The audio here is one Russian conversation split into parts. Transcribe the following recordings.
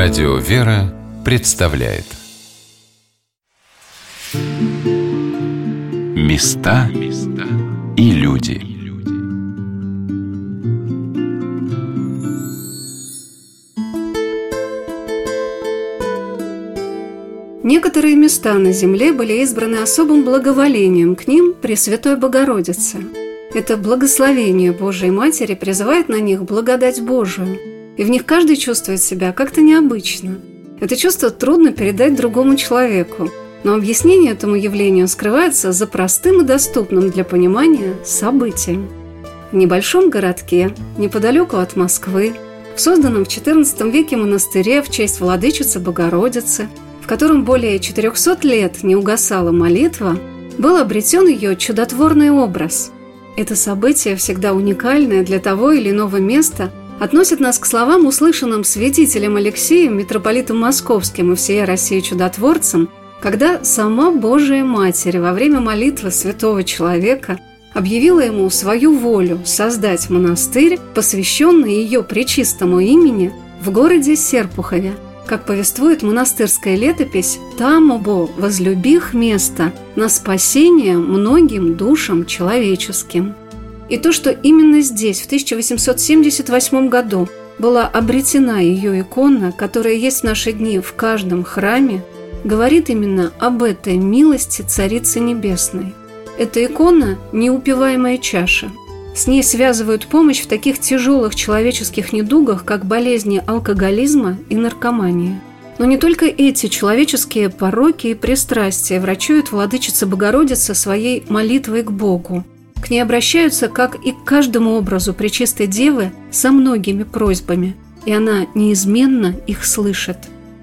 Радио «Вера» представляет. Места и люди. Некоторые места на земле были избраны особым благоволением к ним Пресвятой Богородице. Это благословение Божией Матери призывает на них благодать Божию – и в них каждый чувствует себя как-то необычно. Это чувство трудно передать другому человеку, но объяснение этому явлению скрывается за простым и доступным для понимания событием. В небольшом городке, неподалеку от Москвы, в созданном в XIV веке монастыре в честь владычицы Богородицы, в котором более 400 лет не угасала молитва, был обретен ее чудотворный образ. Это событие всегда уникальное для того или иного места – относит нас к словам, услышанным святителем Алексеем, митрополитом Московским и всей России чудотворцем, когда сама Божия Матерь во время молитвы святого человека объявила ему свою волю создать монастырь, посвященный ее пречистому имени в городе Серпухове. Как повествует монастырская летопись, там обо возлюбих место на спасение многим душам человеческим. И то, что именно здесь, в 1878 году, была обретена ее икона, которая есть в наши дни в каждом храме, говорит именно об этой милости Царицы Небесной. Эта икона – неупиваемая чаша. С ней связывают помощь в таких тяжелых человеческих недугах, как болезни алкоголизма и наркомания. Но не только эти человеческие пороки и пристрастия врачует владычица Богородица своей молитвой к Богу – к ней обращаются, как и к каждому образу Пречистой Девы, со многими просьбами, и она неизменно их слышит.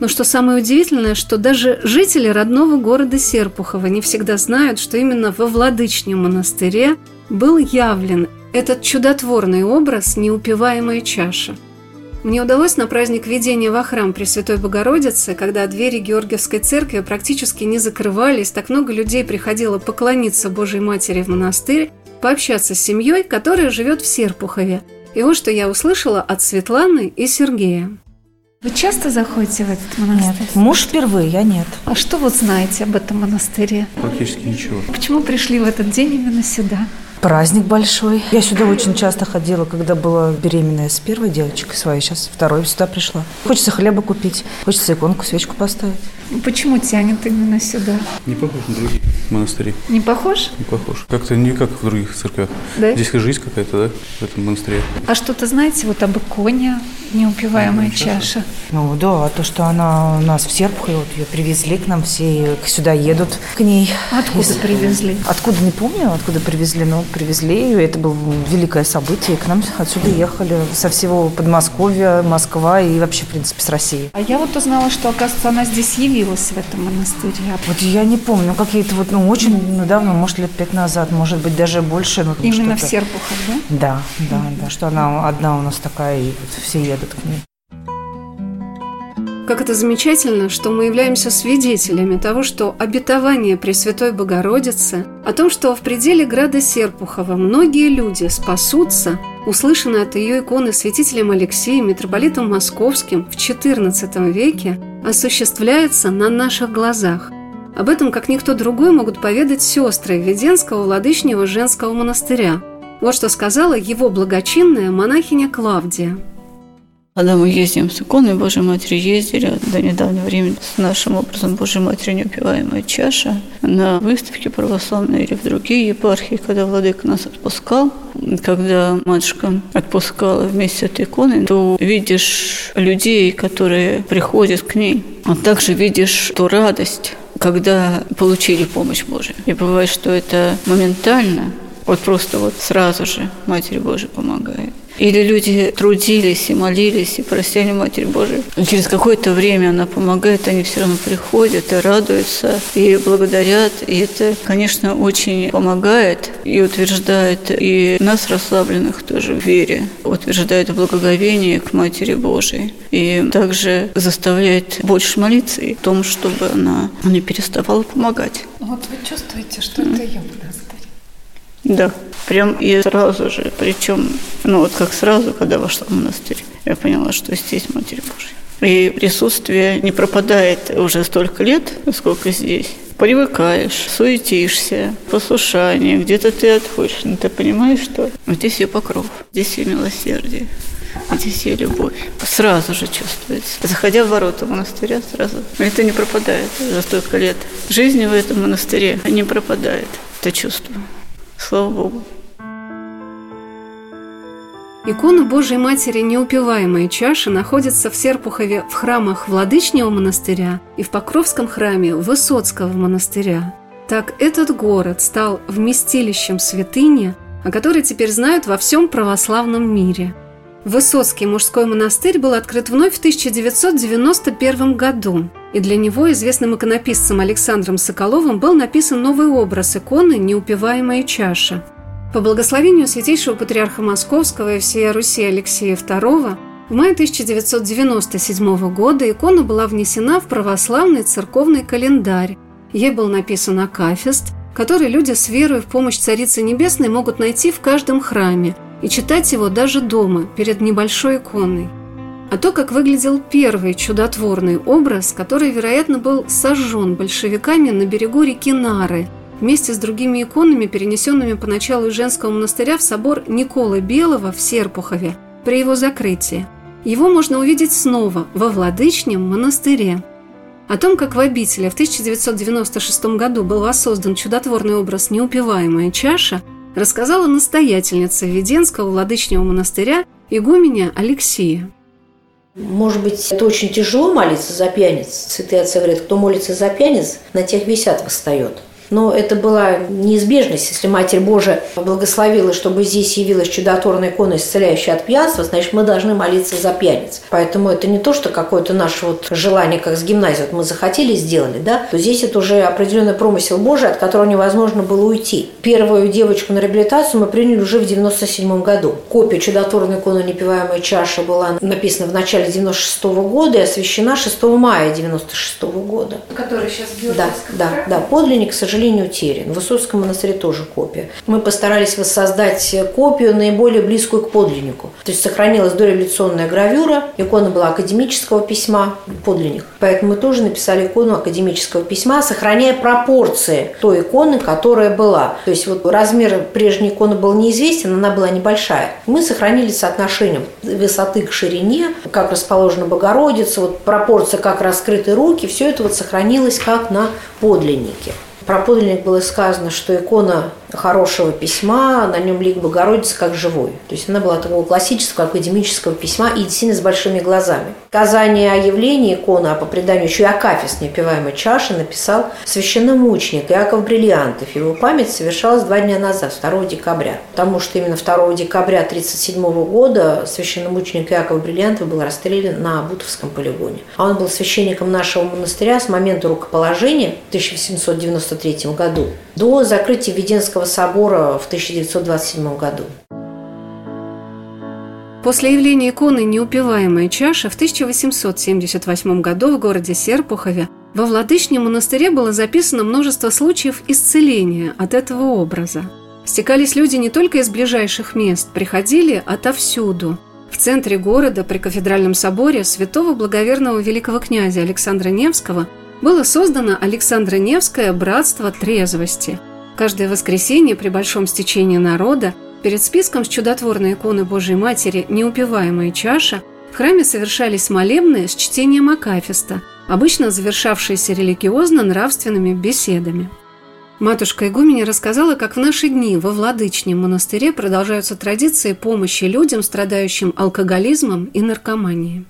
Но что самое удивительное, что даже жители родного города Серпухова не всегда знают, что именно во Владычнем монастыре был явлен этот чудотворный образ «Неупиваемая чаша». Мне удалось на праздник введения во храм Пресвятой Богородицы, когда двери Георгиевской церкви практически не закрывались, так много людей приходило поклониться Божьей Матери в монастырь, пообщаться с семьей, которая живет в Серпухове. И вот что я услышала от Светланы и Сергея. Вы часто заходите в этот монастырь? Нет. Муж впервые, я нет. А что вы знаете об этом монастыре? Практически ничего. Почему пришли в этот день именно сюда? Праздник большой. Я сюда очень часто ходила, когда была беременная с первой девочкой своей. Сейчас второй сюда пришла. Хочется хлеба купить, хочется иконку, свечку поставить. Почему тянет именно сюда? Не похож на другие монастыри. Не похож? Не похож. Как-то не как в других церквях. Да? Здесь жизнь какая-то, да, в этом монастыре. А что-то знаете вот об иконе «Неупиваемая чаша»? Ну да, то, что она у нас в Серпухове, вот ее привезли к нам, все сюда едут к ней. Откуда Из- привезли? Откуда не помню, откуда привезли, но привезли ее. Это было великое событие. К нам отсюда ехали со всего Подмосковья, Москва и вообще, в принципе, с России. А я вот узнала, что, оказывается, она здесь явилась в этом монастыре. А Вот я не помню, какие-то вот, ну, очень недавно, может, лет пять назад, может быть, даже больше. ну, Именно в. Серпухов, да? Да, да, да, что она одна у нас такая, и вот все едут к ней. Как это замечательно, что мы являемся свидетелями того, что обетование Пресвятой Богородицы, о том, что в пределе града Серпухова многие люди спасутся, услышанное от ее иконы святителем Алексеем, митрополитом Московским в XIV веке, осуществляется на наших глазах. Об этом, как никто другой, могут поведать сестры Веденского Владычнего женского монастыря. Вот что сказала его благочинная монахиня Клавдия. Когда мы ездим с иконой Божьей Матери, ездили до недавнего времени с нашим образом Божьей Матери неупиваемая чаша на выставке православной или в другие епархии, когда Владыка нас отпускал. Когда матушка отпускала вместе с этой иконой, то видишь людей, которые приходят к ней, а также видишь ту радость, когда получили помощь Божию. И бывает, что это моментально, вот просто вот сразу же Матерь Божия помогает. Или люди трудились и молились, и просили Матерь Божию. И через какое-то время она помогает, они все равно приходят и радуются, и благодарят. И это, конечно, очень помогает и утверждает и нас, расслабленных, тоже в вере, утверждает благоговение к Матери Божией. И также заставляет больше молиться и в том, чтобы она не переставала помогать. Вот вы чувствуете, что это ее? Да, прям и сразу же, причем, ну вот как сразу, когда вошла в монастырь, я поняла, что здесь Матерь Божья. И присутствие не пропадает уже столько лет, сколько здесь. Привыкаешь, суетишься, послушание, где-то ты отходишь, но ты понимаешь, что здесь ее покров, здесь ее милосердие, здесь ее любовь. Сразу же чувствуется. Заходя в ворота монастыря, сразу. Это не пропадает за столько лет. Жизни в этом монастыре не пропадает. Это чувство. Слава Богу. Икона Божьей Матери «Неупиваемая чаша» находится в Серпухове в храмах Владычнего монастыря и в Покровском храме Высоцкого монастыря. Так этот город стал вместилищем святыни, о которой теперь знают во всем православном мире. Высоцкий мужской монастырь был открыт вновь в 1991 году, и для него известным иконописцем Александром Соколовым был написан новый образ иконы «Неупиваемая чаша», по благословению святейшего патриарха Московского и всея Руси Алексея II в мае 1997 года икона была внесена в православный церковный календарь. Ей был написан акафист, который люди с верой в помощь Царицы Небесной могут найти в каждом храме и читать его даже дома, перед небольшой иконой. А то, как выглядел первый чудотворный образ, который, вероятно, был сожжен большевиками на берегу реки Нары – вместе с другими иконами, перенесенными поначалу из женского монастыря в собор Николы Белого в Серпухове при его закрытии. Его можно увидеть снова во Владычнем монастыре. О том, как в обители в 1996 году был воссоздан чудотворный образ «Неупиваемая чаша», рассказала настоятельница Веденского Владычнего монастыря игуменя Алексея. Может быть, это очень тяжело молиться за пьяниц. Святые отцы говорят, кто молится за пьяниц, на тех висят восстает. Но это была неизбежность. Если Матерь Божия благословила, чтобы здесь явилась чудотворная икона, исцеляющая от пьянства, значит, мы должны молиться за пьяниц. Поэтому это не то, что какое-то наше вот желание, как с гимназией, вот мы захотели, сделали, да, то здесь это уже определенный промысел Божий, от которого невозможно было уйти. Первую девочку на реабилитацию мы приняли уже в 97 году. Копия чудотворной иконы «Непиваемая чаша» была написана в начале 96 года и освящена 6 мая 96 года. Который сейчас в Да, да, да. Подлинник, к сожалению, сожалению, утерян. В Высоцком монастыре тоже копия. Мы постарались воссоздать копию наиболее близкую к подлиннику. То есть сохранилась дореволюционная гравюра, икона была академического письма, подлинник. Поэтому мы тоже написали икону академического письма, сохраняя пропорции той иконы, которая была. То есть вот размер прежней иконы был неизвестен, она была небольшая. Мы сохранили соотношение высоты к ширине, как расположена Богородица, вот пропорция, как раскрыты руки, все это вот сохранилось как на подлиннике. Про подлинник было сказано, что икона хорошего письма, на нем лик Богородицы как живой. То есть она была такого классического академического письма и действительно с большими глазами. Сказание о явлении иконы, а по преданию еще и Акафист, непиваемой чаши, написал священномученик Иаков Бриллиантов. Его память совершалась два дня назад, 2 декабря. Потому что именно 2 декабря 1937 года священномученик Иаков Бриллиантов был расстрелян на Бутовском полигоне. А он был священником нашего монастыря с момента рукоположения в 1893 году до закрытия Веденского собора в 1927 году. После явления иконы «Неупиваемая чаша» в 1878 году в городе Серпухове во Владычном монастыре было записано множество случаев исцеления от этого образа. Стекались люди не только из ближайших мест, приходили отовсюду. В центре города при кафедральном соборе святого благоверного великого князя Александра Невского было создано Александро-Невское братство трезвости. Каждое воскресенье при большом стечении народа перед списком с чудотворной иконы Божьей Матери «Неупиваемая чаша» в храме совершались молебные с чтением Акафиста, обычно завершавшиеся религиозно-нравственными беседами. Матушка Игуменя рассказала, как в наши дни во Владычном монастыре продолжаются традиции помощи людям, страдающим алкоголизмом и наркоманией.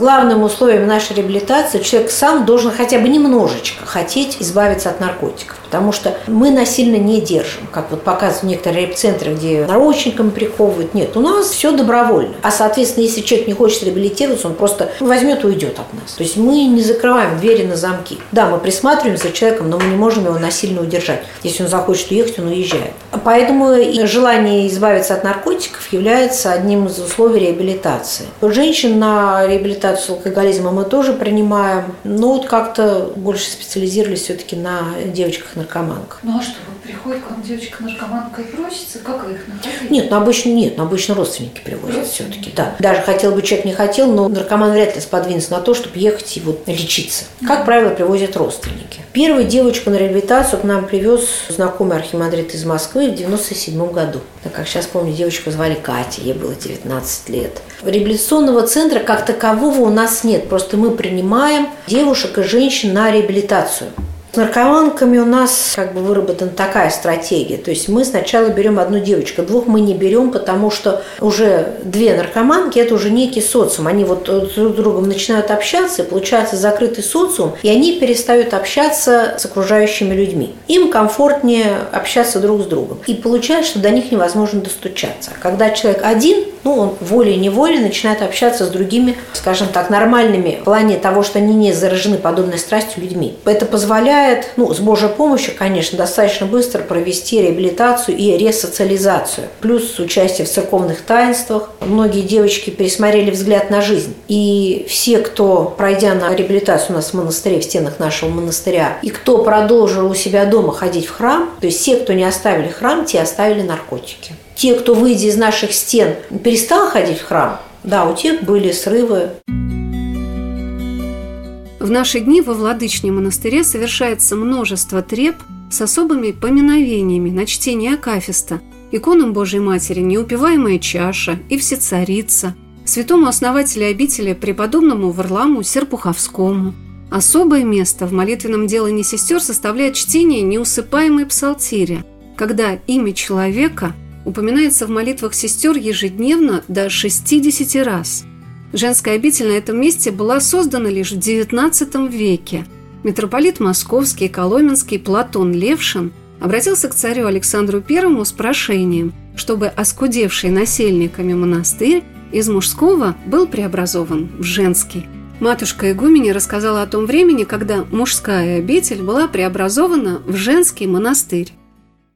Главным условием нашей реабилитации человек сам должен хотя бы немножечко хотеть избавиться от наркотиков. Потому что мы насильно не держим, как вот показывают некоторые реп-центры, где наручниками приковывают. Нет, у нас все добровольно. А, соответственно, если человек не хочет реабилитироваться, он просто возьмет и уйдет от нас. То есть мы не закрываем двери на замки. Да, мы присматриваем за человеком, но мы не можем его насильно удержать. Если он захочет уехать, он уезжает. Поэтому желание избавиться от наркотиков является одним из условий реабилитации. Женщин на реабилитацию с алкоголизмом мы тоже принимаем, но вот как-то больше специализировались все-таки на девочках наркоманках. Ну а что, вы приходит к вам девочка-наркоманка и просится, как вы их находите? Нет, ну обычно нет, ну обычно родственники привозят все-таки, да. Даже хотел бы человек не хотел, но наркоман вряд ли сподвинется на то, чтобы ехать и вот лечиться. Как правило, привозят родственники. Первую девочку на реабилитацию к нам привез знакомый архимандрит из Москвы в 97 году. Так как сейчас помню, девочку звали Катя, ей было 19 лет. Реабилитационного центра как такового у нас нет, просто мы принимаем девушек и женщин на реабилитацию. С наркоманками у нас как бы выработана такая стратегия. То есть мы сначала берем одну девочку, двух мы не берем, потому что уже две наркоманки – это уже некий социум. Они вот друг с другом начинают общаться, и получается закрытый социум, и они перестают общаться с окружающими людьми. Им комфортнее общаться друг с другом. И получается, что до них невозможно достучаться. Когда человек один, ну, он волей-неволей начинает общаться с другими, скажем так, нормальными в плане того, что они не заражены подобной страстью людьми. Это позволяет, ну, с Божьей помощью, конечно, достаточно быстро провести реабилитацию и ресоциализацию. Плюс участие в церковных таинствах. Многие девочки пересмотрели взгляд на жизнь. И все, кто, пройдя на реабилитацию у нас в монастыре, в стенах нашего монастыря, и кто продолжил у себя дома ходить в храм, то есть все, кто не оставили храм, те оставили наркотики те, кто, выйдя из наших стен, перестал ходить в храм, да, у тех были срывы. В наши дни во Владычном монастыре совершается множество треп с особыми поминовениями на чтение Акафиста, иконам Божьей Матери «Неупиваемая чаша» и «Всецарица», святому основателю обители преподобному Варламу Серпуховскому. Особое место в молитвенном делании сестер составляет чтение неусыпаемой псалтири, когда имя человека – упоминается в молитвах сестер ежедневно до 60 раз. Женская обитель на этом месте была создана лишь в XIX веке. Митрополит Московский Коломенский Платон Левшин обратился к царю Александру I с прошением, чтобы оскудевший насельниками монастырь из мужского был преобразован в женский. Матушка Игуменя рассказала о том времени, когда мужская обитель была преобразована в женский монастырь.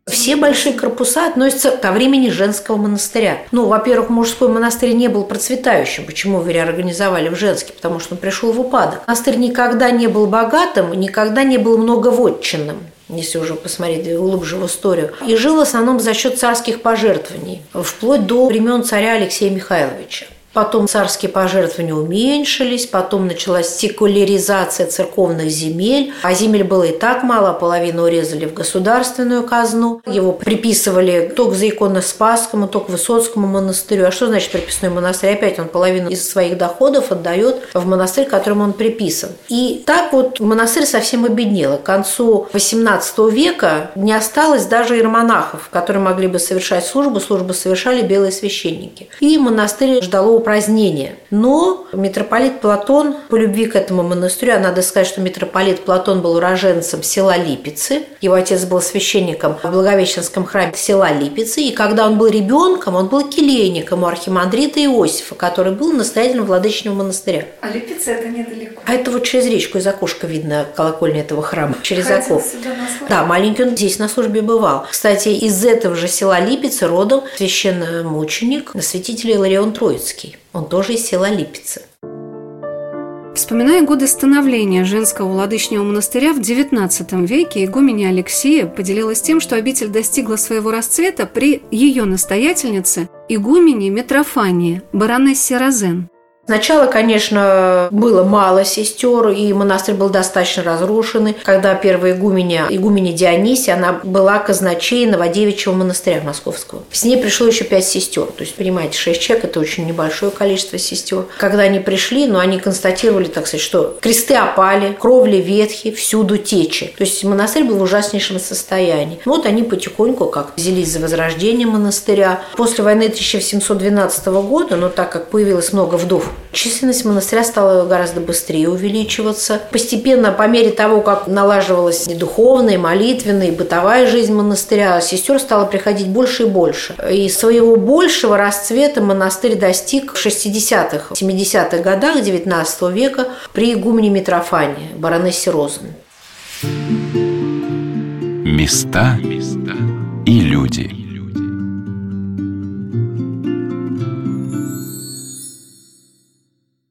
Все большие корпуса относятся ко времени женского монастыря. Ну, во-первых, мужской монастырь не был процветающим. Почему его реорганизовали в женский? Потому что он пришел в упадок. Монастырь никогда не был богатым, никогда не был многоводчинным если уже посмотреть глубже в историю. И жил в основном за счет царских пожертвований, вплоть до времен царя Алексея Михайловича. Потом царские пожертвования уменьшились, потом началась секуляризация церковных земель, а земель было и так мало, половину урезали в государственную казну. Его приписывали то к Заиконно-Спасскому, то к Высоцкому монастырю. А что значит приписной монастырь? Опять он половину из своих доходов отдает в монастырь, которому он приписан. И так вот монастырь совсем обеднел. К концу XVIII века не осталось даже иеромонахов, которые могли бы совершать службу. Службу совершали белые священники. И монастырь ждало упразднения. Но митрополит Платон по любви к этому монастырю, а надо сказать, что митрополит Платон был уроженцем села Липицы. Его отец был священником в Благовещенском храме села Липицы. И когда он был ребенком, он был келейником у архимандрита Иосифа, который был настоятелем владычного монастыря. А Липица это недалеко. А это вот через речку из окошка видно колокольня этого храма. Через Ходил окоп. Да, маленький он здесь на службе бывал. Кстати, из этого же села Липицы родом священномученик, святитель Иларион Троицкий. Он тоже из села Липицы. Вспоминая годы становления женского владычного монастыря в XIX веке, игуменя Алексея поделилась тем, что обитель достигла своего расцвета при ее настоятельнице, игумене Митрофании, баронессе Розен. Сначала, конечно, было мало сестер, и монастырь был достаточно разрушенный. Когда первая игуменя, игуменя Дионисия, она была казначей Новодевичьего монастыря московского. С ней пришло еще пять сестер. То есть, понимаете, шесть человек – это очень небольшое количество сестер. Когда они пришли, но они констатировали, так сказать, что кресты опали, кровли ветхи, всюду течи. То есть, монастырь был в ужаснейшем состоянии. Вот они потихоньку как взялись за возрождение монастыря. После войны 1712 года, но так как появилось много вдов Численность монастыря стала гораздо быстрее увеличиваться. Постепенно, по мере того, как налаживалась и духовная, и молитвенная, и бытовая жизнь монастыря, сестер стало приходить больше и больше. И своего большего расцвета монастырь достиг в 60-х, 70-х годах XIX века при игумене Митрофане, баронессе Розен. Места и люди.